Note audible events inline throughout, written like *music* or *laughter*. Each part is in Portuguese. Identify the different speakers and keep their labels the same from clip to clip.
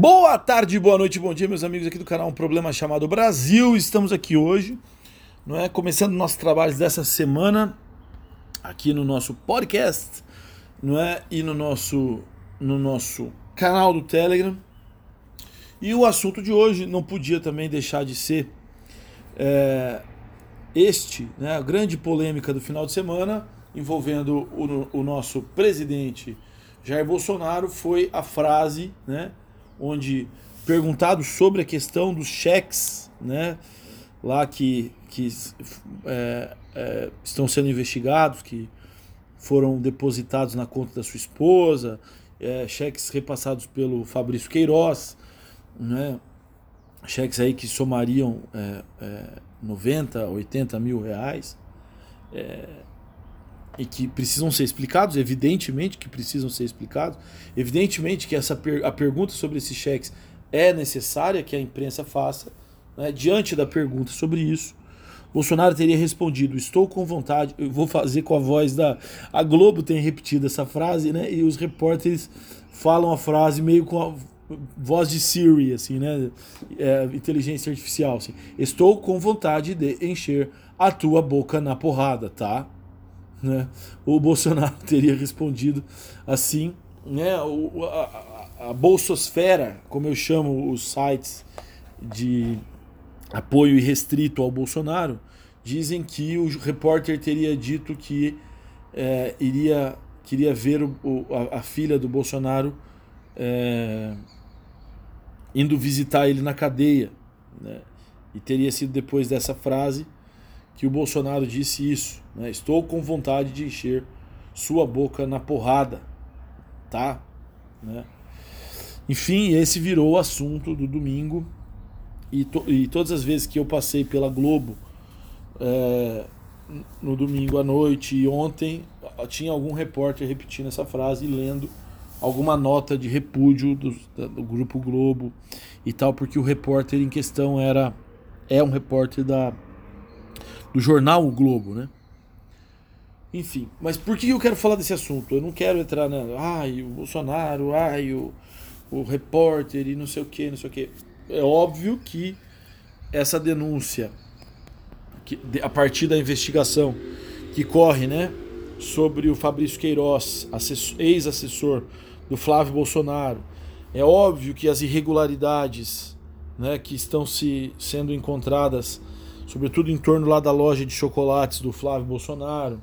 Speaker 1: Boa tarde, boa noite, bom dia, meus amigos aqui do canal Um Problema Chamado Brasil. Estamos aqui hoje, não é? Começando nossos trabalhos dessa semana aqui no nosso podcast, não é? E no nosso no nosso canal do Telegram. E o assunto de hoje não podia também deixar de ser é, este, né? A grande polêmica do final de semana envolvendo o, o nosso presidente Jair Bolsonaro foi a frase, né? Onde perguntado sobre a questão dos cheques, né, lá que, que é, é, estão sendo investigados, que foram depositados na conta da sua esposa, é, cheques repassados pelo Fabrício Queiroz, né, cheques aí que somariam é, 90, é, 80 mil reais, é, e que precisam ser explicados, evidentemente que precisam ser explicados, evidentemente que essa per a pergunta sobre esses cheques é necessária que a imprensa faça. Né? Diante da pergunta sobre isso, Bolsonaro teria respondido: Estou com vontade, eu vou fazer com a voz da. A Globo tem repetido essa frase, né? E os repórteres falam a frase meio com a voz de Siri, assim, né? É, inteligência artificial. Assim. Estou com vontade de encher a tua boca na porrada, tá? Né? O Bolsonaro *laughs* teria respondido assim, né? O, a, a bolsosfera, como eu chamo os sites de apoio irrestrito ao Bolsonaro, dizem que o repórter teria dito que é, iria queria ver o, a, a, filha do Bolsonaro é, indo visitar ele na cadeia, né? E teria sido depois dessa frase que o Bolsonaro disse isso. Né? Estou com vontade de encher sua boca na porrada, tá? Né? Enfim, esse virou o assunto do domingo. E, to e todas as vezes que eu passei pela Globo é, no domingo à noite e ontem, tinha algum repórter repetindo essa frase e lendo alguma nota de repúdio do, do Grupo Globo e tal, porque o repórter em questão era é um repórter da do jornal O Globo, né? Enfim, mas por que eu quero falar desse assunto? Eu não quero entrar na. Ai, o Bolsonaro, ai, o, o repórter e não sei o que, não sei o que. É óbvio que essa denúncia, que, a partir da investigação que corre, né, sobre o Fabrício Queiroz, ex-assessor do Flávio Bolsonaro, é óbvio que as irregularidades né, que estão se sendo encontradas sobretudo em torno lá da loja de chocolates do Flávio Bolsonaro,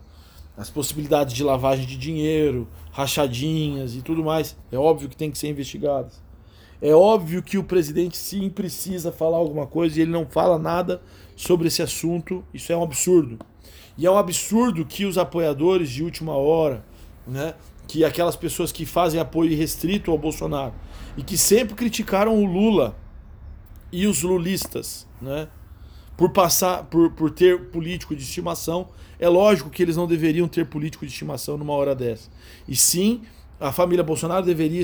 Speaker 1: as possibilidades de lavagem de dinheiro, rachadinhas e tudo mais, é óbvio que tem que ser investigadas. É óbvio que o presidente sim precisa falar alguma coisa e ele não fala nada sobre esse assunto. Isso é um absurdo. E é um absurdo que os apoiadores de última hora, né, que aquelas pessoas que fazem apoio restrito ao Bolsonaro e que sempre criticaram o Lula e os lulistas, né, por passar por, por ter político de estimação. É lógico que eles não deveriam ter político de estimação numa hora dessa. E sim, a família Bolsonaro deveria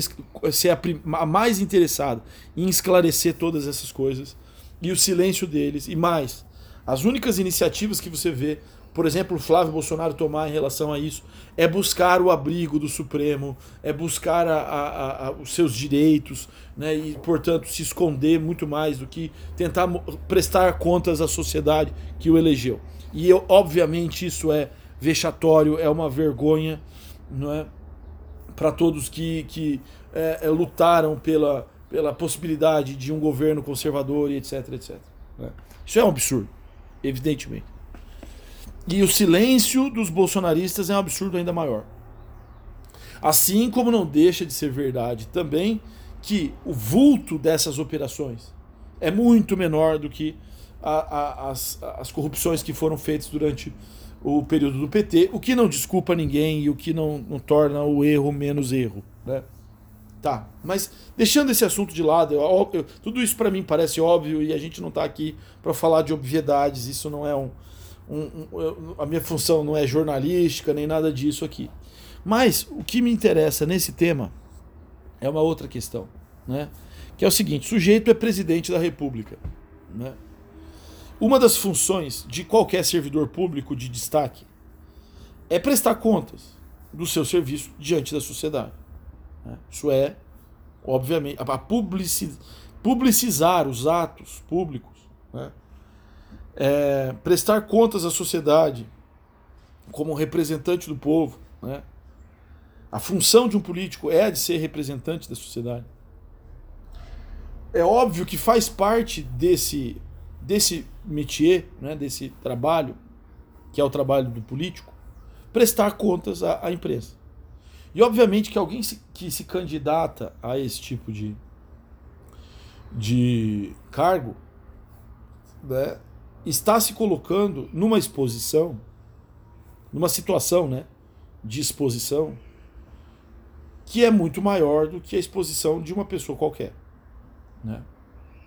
Speaker 1: ser a, a mais interessada em esclarecer todas essas coisas e o silêncio deles e mais. As únicas iniciativas que você vê por exemplo, o Flávio Bolsonaro tomar em relação a isso é buscar o abrigo do Supremo, é buscar a, a, a, os seus direitos, né, e, portanto, se esconder muito mais do que tentar prestar contas à sociedade que o elegeu. E, eu, obviamente, isso é vexatório, é uma vergonha não é, para todos que, que é, é, lutaram pela, pela possibilidade de um governo conservador e etc, etc. Né? Isso é um absurdo, evidentemente. E o silêncio dos bolsonaristas é um absurdo ainda maior. Assim como não deixa de ser verdade também que o vulto dessas operações é muito menor do que a, a, as, as corrupções que foram feitas durante o período do PT, o que não desculpa ninguém e o que não, não torna o erro menos erro. Né? Tá, mas deixando esse assunto de lado, eu, eu, tudo isso para mim parece óbvio e a gente não está aqui para falar de obviedades, isso não é um, um, um, a minha função não é jornalística nem nada disso aqui. Mas o que me interessa nesse tema é uma outra questão, né? que é o seguinte: o sujeito é presidente da República. Né? Uma das funções de qualquer servidor público de destaque é prestar contas do seu serviço diante da sociedade. Né? Isso é obviamente, a publicizar os atos públicos, né? É, prestar contas à sociedade como representante do povo. Né? A função de um político é a de ser representante da sociedade. É óbvio que faz parte desse, desse métier, né, desse trabalho, que é o trabalho do político, prestar contas à, à imprensa. E obviamente que alguém se, que se candidata a esse tipo de, de cargo né, está se colocando numa exposição, numa situação né, de exposição que é muito maior do que a exposição de uma pessoa qualquer né,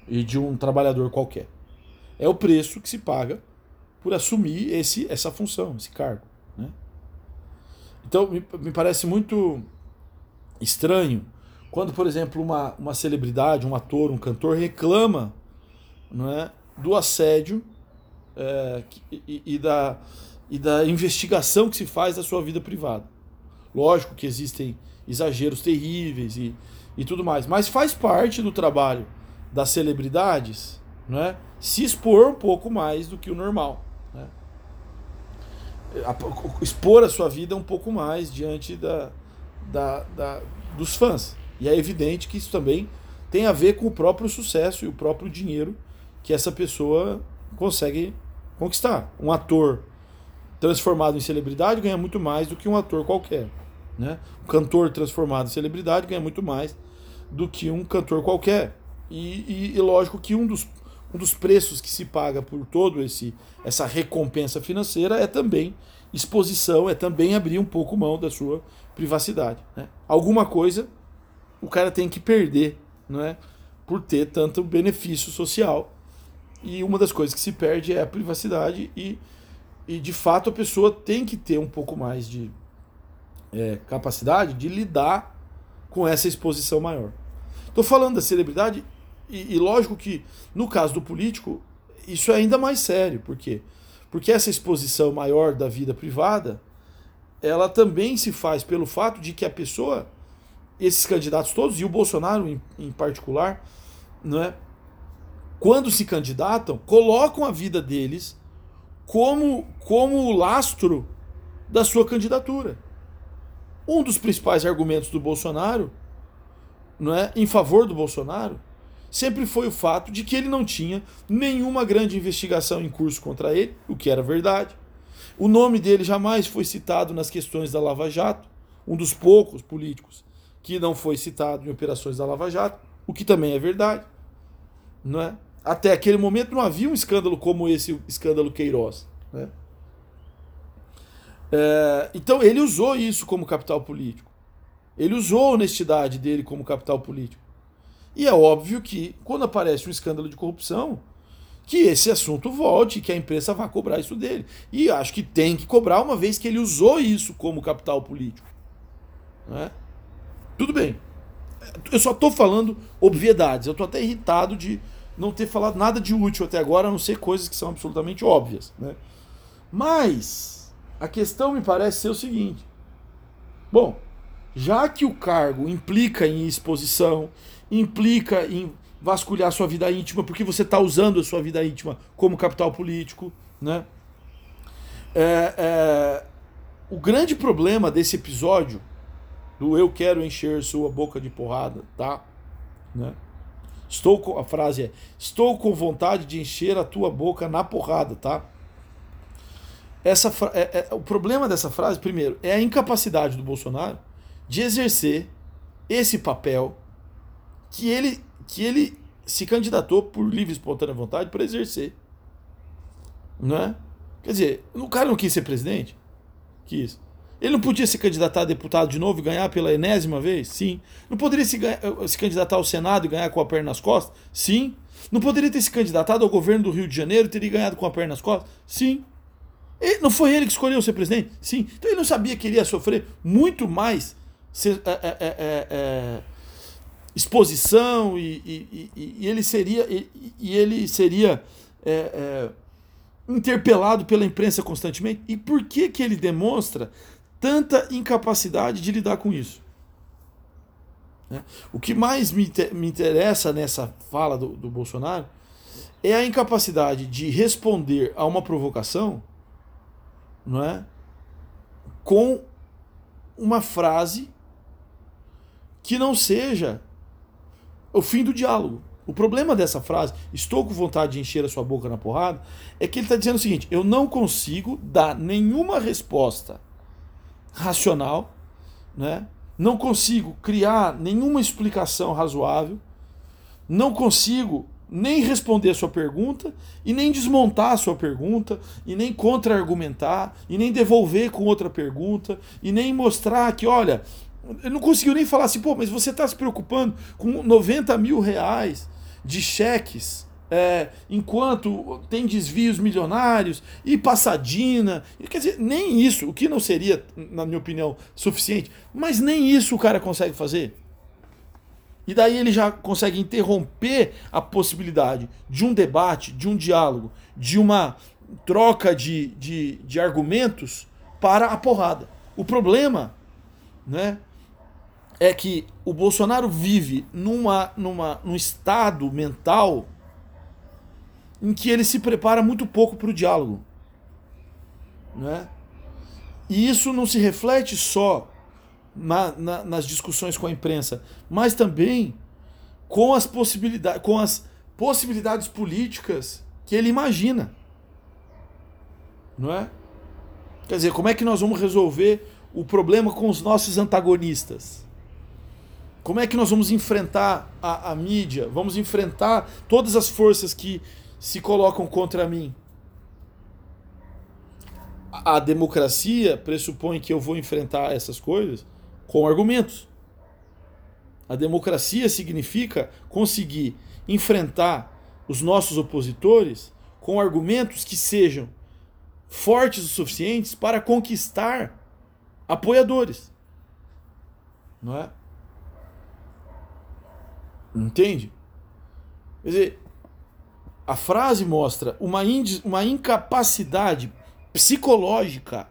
Speaker 1: e de um trabalhador qualquer. É o preço que se paga por assumir esse, essa função, esse cargo. Né? Então, me, me parece muito estranho quando, por exemplo, uma, uma celebridade, um ator, um cantor reclama não é, do assédio é, e, e, da, e da investigação que se faz da sua vida privada. Lógico que existem exageros terríveis e, e tudo mais, mas faz parte do trabalho das celebridades não é, se expor um pouco mais do que o normal. Né? Expor a sua vida um pouco mais diante da, da, da, dos fãs. E é evidente que isso também tem a ver com o próprio sucesso e o próprio dinheiro que essa pessoa consegue conquistar. Um ator transformado em celebridade ganha muito mais do que um ator qualquer. Né? Um cantor transformado em celebridade ganha muito mais do que um cantor qualquer. E, e, e, lógico que um dos, um dos preços que se paga por todo esse essa recompensa financeira é também exposição, é também abrir um pouco mão da sua privacidade. Né? Alguma coisa o cara tem que perder, não é? Por ter tanto benefício social e uma das coisas que se perde é a privacidade e, e de fato a pessoa tem que ter um pouco mais de é, capacidade de lidar com essa exposição maior. Estou falando da celebridade e, e, lógico que no caso do político isso é ainda mais sério, por quê? Porque essa exposição maior da vida privada ela também se faz pelo fato de que a pessoa, esses candidatos todos, e o Bolsonaro em, em particular, não é? Quando se candidatam, colocam a vida deles como, como o lastro da sua candidatura. Um dos principais argumentos do Bolsonaro, não é, em favor do Bolsonaro, sempre foi o fato de que ele não tinha nenhuma grande investigação em curso contra ele, o que era verdade. O nome dele jamais foi citado nas questões da Lava Jato, um dos poucos políticos que não foi citado em operações da Lava Jato, o que também é verdade. Não é? até aquele momento não havia um escândalo como esse escândalo Queiroz. Né? É, então ele usou isso como capital político. Ele usou a honestidade dele como capital político. E é óbvio que, quando aparece um escândalo de corrupção, que esse assunto volte, que a imprensa vá cobrar isso dele. E acho que tem que cobrar, uma vez que ele usou isso como capital político. Né? Tudo bem. Eu só estou falando obviedades. Eu estou até irritado de, não ter falado nada de útil até agora, a não ser coisas que são absolutamente óbvias. Né? Mas a questão me parece ser o seguinte: bom, já que o cargo implica em exposição, implica em vasculhar sua vida íntima, porque você está usando a sua vida íntima como capital político, né? É, é, o grande problema desse episódio do eu quero encher sua boca de porrada, tá? Né? Estou com, a frase é: Estou com vontade de encher a tua boca na porrada, tá? Essa, é, é, o problema dessa frase, primeiro, é a incapacidade do Bolsonaro de exercer esse papel que ele, que ele se candidatou por livre e espontânea vontade para exercer. Não é? Quer dizer, o cara não quis ser presidente? Quis. Ele não podia se candidatar a deputado de novo e ganhar pela enésima vez? Sim. Não poderia se, eh, se candidatar ao Senado e ganhar com a perna nas costas? Sim. Não poderia ter se candidatado ao governo do Rio de Janeiro e teria ganhado com a perna nas costas? Sim. Não foi ele que escolheu ser presidente? Sim. Então ele não sabia que ele ia sofrer muito mais ser, é, é, é, exposição e, e, e, e, ele seria e, ele seria interpelado pela imprensa constantemente. E por que que ele demonstra tanta incapacidade de lidar com isso. Né? O que mais me, interessa nessa fala do, do Bolsonaro é a incapacidade de responder a uma provocação não é? com uma frase que não seja o fim do diálogo. O problema dessa frase, estou com vontade de encher a sua boca na porrada, é que ele está dizendo o seguinte: eu não consigo dar nenhuma resposta racional, né? não consigo criar nenhuma explicação razoável, não consigo nem responder a sua pergunta, e nem desmontar a sua pergunta, e nem contra-argumentar, e nem devolver com outra pergunta, e nem mostrar que, olha, ele não conseguiu nem falar assim, pô, mas você está se preocupando com 90 mil reais de cheques, é, enquanto tem desvios milionários e passadina. Quer dizer, nem isso, o que não seria, na minha opinião, suficiente, mas nem isso o cara consegue fazer. E daí ele já consegue interromper a possibilidade de um debate, de um diálogo, de uma troca de, de, de argumentos para a porrada. O problema né, é que o Bolsonaro vive numa, numa, num estado mental em que ele se prepara muito pouco para o diálogo. Né? E isso não se reflete só na, na, nas discussões com a imprensa, mas também com as possibilidades, com as possibilidades políticas que ele imagina. Não é? Quer dizer, como é que nós vamos resolver o problema com os nossos antagonistas? Como é que nós vamos enfrentar a, a mídia? Vamos enfrentar todas as forças que se colocam contra mim? A, democracia pressupõe que eu vou enfrentar essas coisas com argumentos. A democracia significa conseguir enfrentar os nossos opositores com argumentos que sejam fortes o suficientes para conquistar apoiadores. Não é? Entende? Quer dizer, a frase mostra uma, uma incapacidade psicológica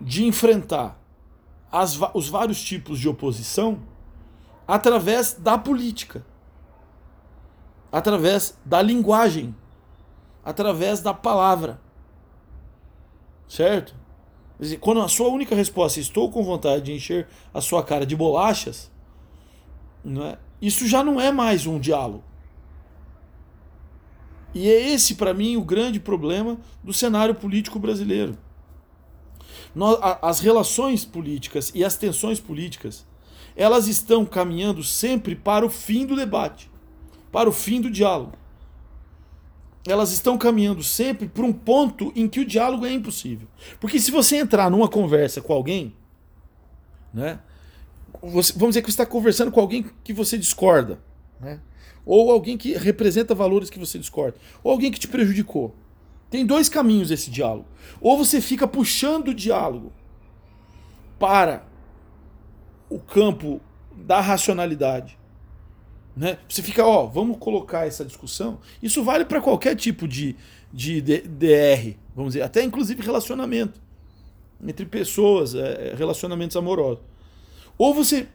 Speaker 1: de enfrentar as, os vários tipos de oposição através da política, através da linguagem, através da palavra. Certo? Quando a sua única resposta é estou com vontade de encher a sua cara de bolachas, não é? Isso já não é mais um diálogo. E é esse, para mim, o grande problema do cenário político brasileiro. as relações políticas e as tensões políticas, elas estão caminhando sempre para o fim do debate, para o fim do diálogo. Elas estão caminhando sempre para um ponto em que o diálogo é impossível. Porque se você entrar numa conversa com alguém, né, você, vamos dizer que você está conversando com alguém que você discorda, né? Ou alguém que representa valores que você discorda, ou alguém que te prejudicou. Tem dois caminhos esse diálogo. Ou você fica puxando o diálogo para o campo da racionalidade. Né? Você fica, ó, vamos colocar essa discussão. Isso vale para qualquer tipo de, de DR, vamos dizer, até inclusive relacionamento entre pessoas, é, relacionamentos amorosos. Ou você.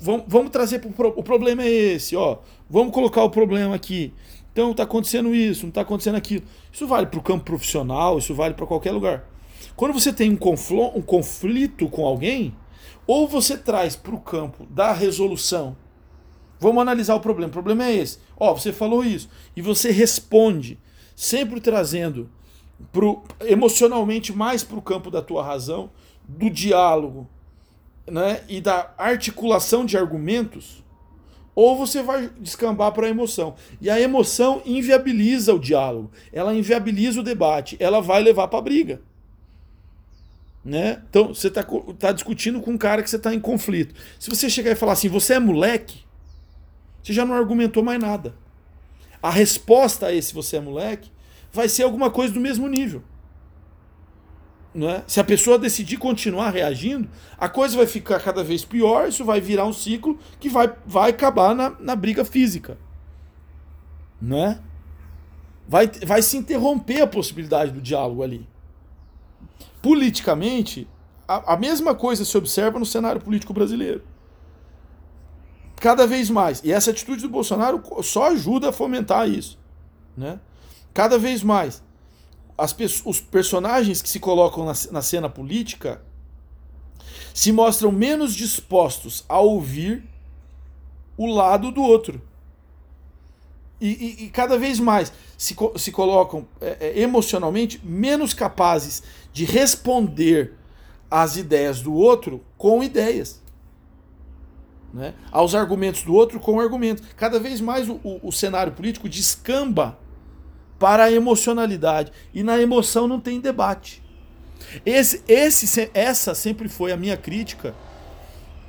Speaker 1: Vamos, vamos trazer pro, o problema é esse, ó. Vamos colocar o problema aqui. Então está acontecendo isso, não está acontecendo aquilo. Isso vale para o campo profissional, isso vale para qualquer lugar. Quando você tem um, um conflito com alguém, ou você traz para o campo da resolução. Vamos analisar o problema. O problema é esse. Ó, você falou isso. E você responde, sempre trazendo pro, emocionalmente mais para o campo da tua razão, do diálogo, né, e da articulação de argumentos, ou você vai descambar para a emoção. E a emoção inviabiliza o diálogo, ela inviabiliza o debate, ela vai levar para a briga. Né? Então, você está tá discutindo com um cara que você está em conflito. Se você chegar e falar assim, você é moleque, você já não argumentou mais nada. A resposta a esse você é moleque vai ser alguma coisa do mesmo nível. Né? Se a pessoa decidir continuar reagindo, a coisa vai ficar cada vez pior, isso vai virar um ciclo que vai, vai acabar na, na briga física. Né? Vai, vai se interromper a possibilidade do diálogo ali. Politicamente, a, a mesma coisa se observa no cenário político brasileiro. cada vez mais, e essa atitude do Bolsonaro só ajuda a fomentar isso, né? Cada vez mais, as, os personagens que se colocam na, na cena política se mostram menos dispostos a ouvir o lado do outro. E, e, e cada vez mais se, se colocam é, é, emocionalmente menos capazes de responder às ideias do outro com ideias. Né? Aos argumentos do outro com argumentos. Cada vez mais o, o, o cenário político descamba para a emocionalidade. E na emoção não tem debate. Esse, esse, essa sempre foi a minha crítica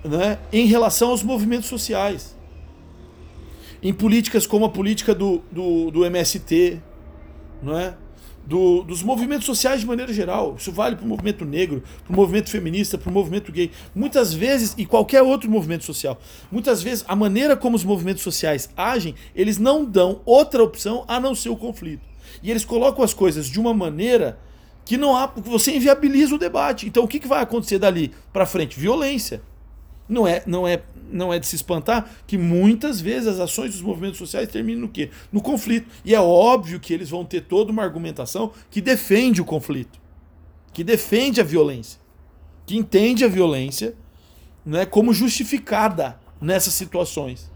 Speaker 1: né, em relação aos movimentos sociais. Em políticas como a política do, do, do MST, não é? Do, dos movimentos sociais de maneira geral. Isso vale para o movimento negro, para o movimento feminista, para o movimento gay. Muitas vezes, e qualquer outro movimento social, muitas vezes a maneira como os movimentos sociais agem, eles não dão outra opção a não ser o conflito. E eles colocam as coisas de uma maneira que não há, você inviabiliza o debate. Então o que, que vai acontecer dali para frente? Violência. Não é, não é, não é de se espantar que muitas vezes as ações dos movimentos sociais terminam no quê? No conflito. E é óbvio que eles vão ter toda uma argumentação que defende o conflito, que defende a violência, que entende a violência né, como justificada nessas situações.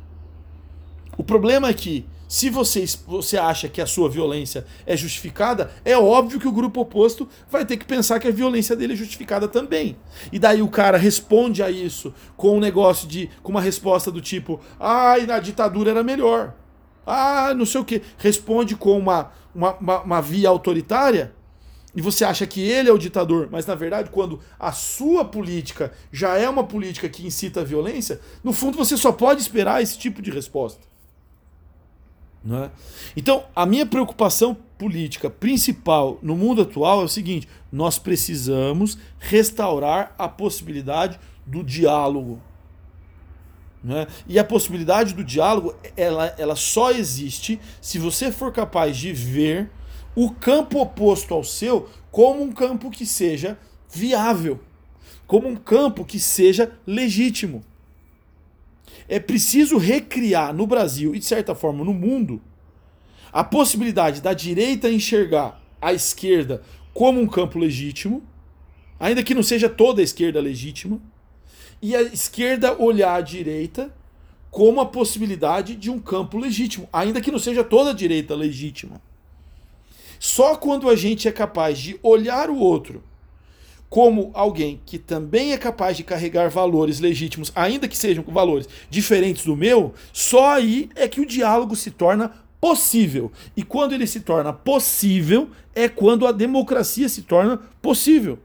Speaker 1: O problema é que se você, você acha que a sua violência é justificada, é óbvio que o grupo oposto vai ter que pensar que a violência dele é justificada também. E daí o cara responde a isso com um negócio de. com uma resposta do tipo, ai, ah, na ditadura era melhor. Ah, não sei o que. Responde com uma, uma, uma, uma via autoritária e você acha que ele é o ditador, mas na verdade, quando a sua política já é uma política que incita a violência, no fundo você só pode esperar esse tipo de resposta. É? Então, a minha preocupação política principal no mundo atual é o seguinte: nós precisamos restaurar a possibilidade do diálogo. É? E a possibilidade do diálogo ela, ela só existe se você for capaz de ver o campo oposto ao seu como um campo que seja viável, como um campo que seja legítimo é preciso recriar no Brasil e, de certa forma, no mundo, a possibilidade da direita enxergar a esquerda como um campo legítimo, ainda que não seja toda a esquerda legítima, e a esquerda olhar a direita como a possibilidade de um campo legítimo, ainda que não seja toda a direita legítima. Só quando a gente é capaz de olhar o outro como alguém que também é capaz de carregar valores legítimos, ainda que sejam valores diferentes do meu, só aí é que o diálogo se torna possível. E quando ele se torna possível, é quando a democracia se torna possível.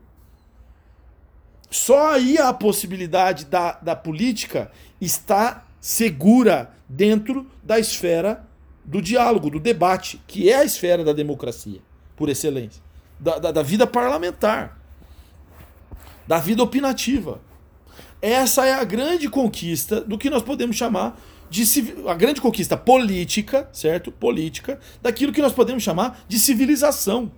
Speaker 1: Só aí a possibilidade da, da política está segura dentro da esfera do diálogo, do debate, que é a esfera da democracia, por excelência, da, da, da vida parlamentar da vida opinativa. Essa é a grande conquista do que nós podemos chamar de a grande conquista política, certo? Política, daquilo que nós podemos chamar de civilização.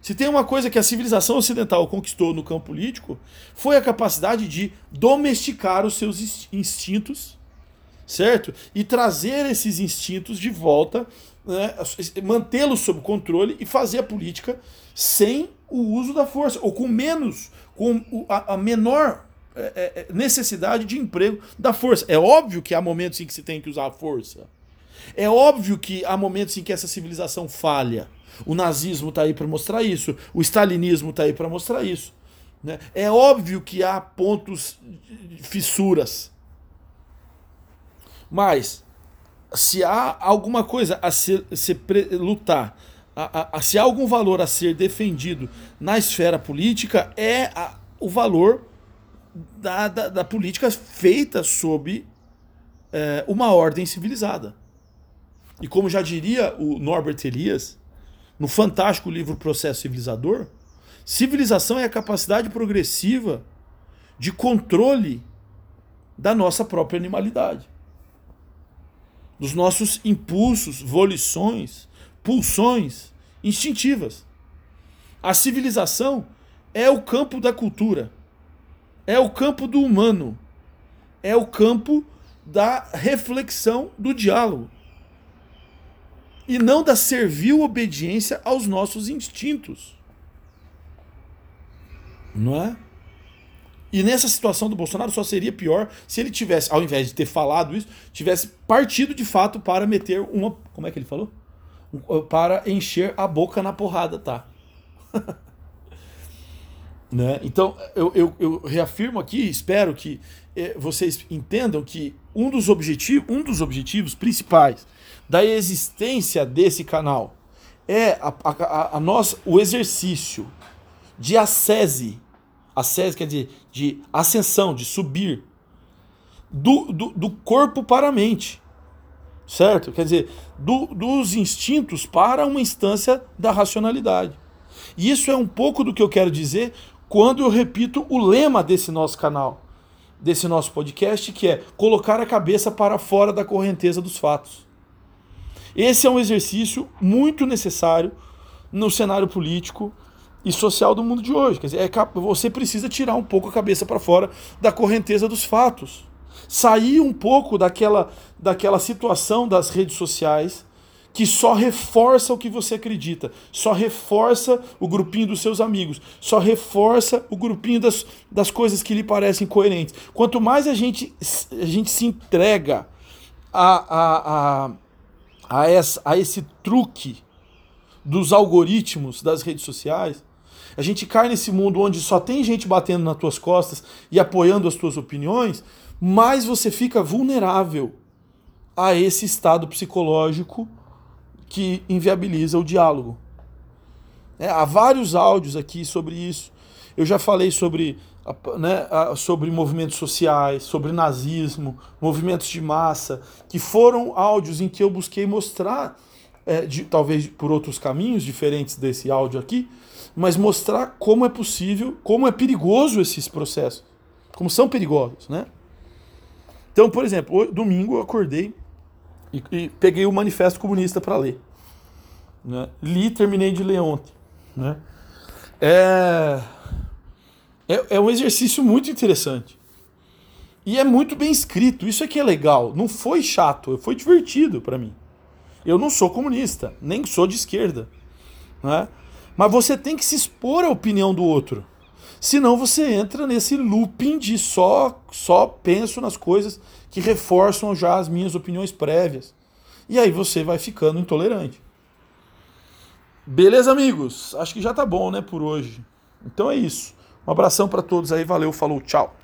Speaker 1: Se tem uma coisa que a civilização ocidental conquistou no campo político, foi a capacidade de domesticar os seus instintos, certo? E trazer esses instintos de volta, né? mantê-los sob controle e fazer a política sem o uso da força, ou com menos, com a, menor é, é, é, necessidade de emprego da força. É óbvio que há momentos em que se tem que usar a força. É óbvio que há momentos em que essa civilização falha. O nazismo está aí para mostrar isso, o stalinismo está aí para mostrar isso. Né? É óbvio que há pontos, fissuras. Mas, se há alguma coisa a se, se lutar a, a, se há algum valor a ser defendido na esfera política, é a, o valor da, da, da, política feita sob é, uma ordem civilizada. E como já diria o Norbert Elias, no fantástico livro Processo Civilizador, civilização é a capacidade progressiva de controle da nossa própria animalidade. Dos nossos impulsos, volições, pulsões instintivas. A civilização é o campo da cultura, é o campo do humano, é o campo da reflexão do diálogo. E não da servil obediência aos nossos instintos. Não é? E nessa situação do Bolsonaro só seria pior se ele tivesse, ao invés de ter falado isso, tivesse partido de fato para meter uma. Como é que ele falou? Para encher a boca na porrada, tá? *laughs* né? Então, eu, eu, eu, reafirmo aqui, espero que eh, vocês entendam que um dos, objetivos, um dos objetivos principais da existência desse canal é a, a, a nossa, o exercício de acese Ascese quer dizer de ascensão, de subir do, do, do corpo para a mente. Certo? Quer dizer, do, dos instintos para uma instância da racionalidade. E isso é um pouco do que eu quero dizer quando eu repito o lema desse nosso canal, desse nosso podcast, que é colocar a cabeça para fora da correnteza dos fatos. Esse é um exercício muito necessário no cenário político, e social do mundo de hoje. Quer dizer, é, você precisa tirar um pouco a cabeça para fora da correnteza dos fatos. Sair um pouco daquela, daquela situação das redes sociais que só reforça o que você acredita, só reforça o grupinho dos seus amigos, só reforça o grupinho das, das coisas que lhe parecem coerentes. Quanto mais a gente, a gente se entrega a, a, a, a, essa, a esse truque dos algoritmos das redes sociais, a gente cai nesse mundo onde só tem gente batendo nas tuas costas e apoiando as tuas opiniões, mais você fica vulnerável a esse estado psicológico que inviabiliza o diálogo. É, há vários áudios aqui sobre isso. Eu já falei sobre, né, sobre movimentos sociais, sobre nazismo, movimentos de massa, que foram áudios em que eu busquei mostrar, é, de, talvez por outros caminhos diferentes desse áudio aqui, mas mostrar como é possível, como é perigoso esses processos, como são perigosos, né? Então, por exemplo, domingo eu acordei e, e peguei o Manifesto Comunista para ler. Né? Li terminei de ler ontem. Né? É, é, é um exercício muito interessante. E é muito bem escrito, isso que é legal. Não foi chato, foi divertido para mim. Eu não sou comunista, nem sou de esquerda. Né? Mas você tem que se expor à opinião do outro. Senão você entra nesse looping de só, só penso nas coisas que reforçam já as minhas opiniões prévias. E aí você vai ficando intolerante. Beleza, amigos? Acho que já tá bom, né, por hoje. Então é isso. Um abração para todos aí, valeu, falou, tchau.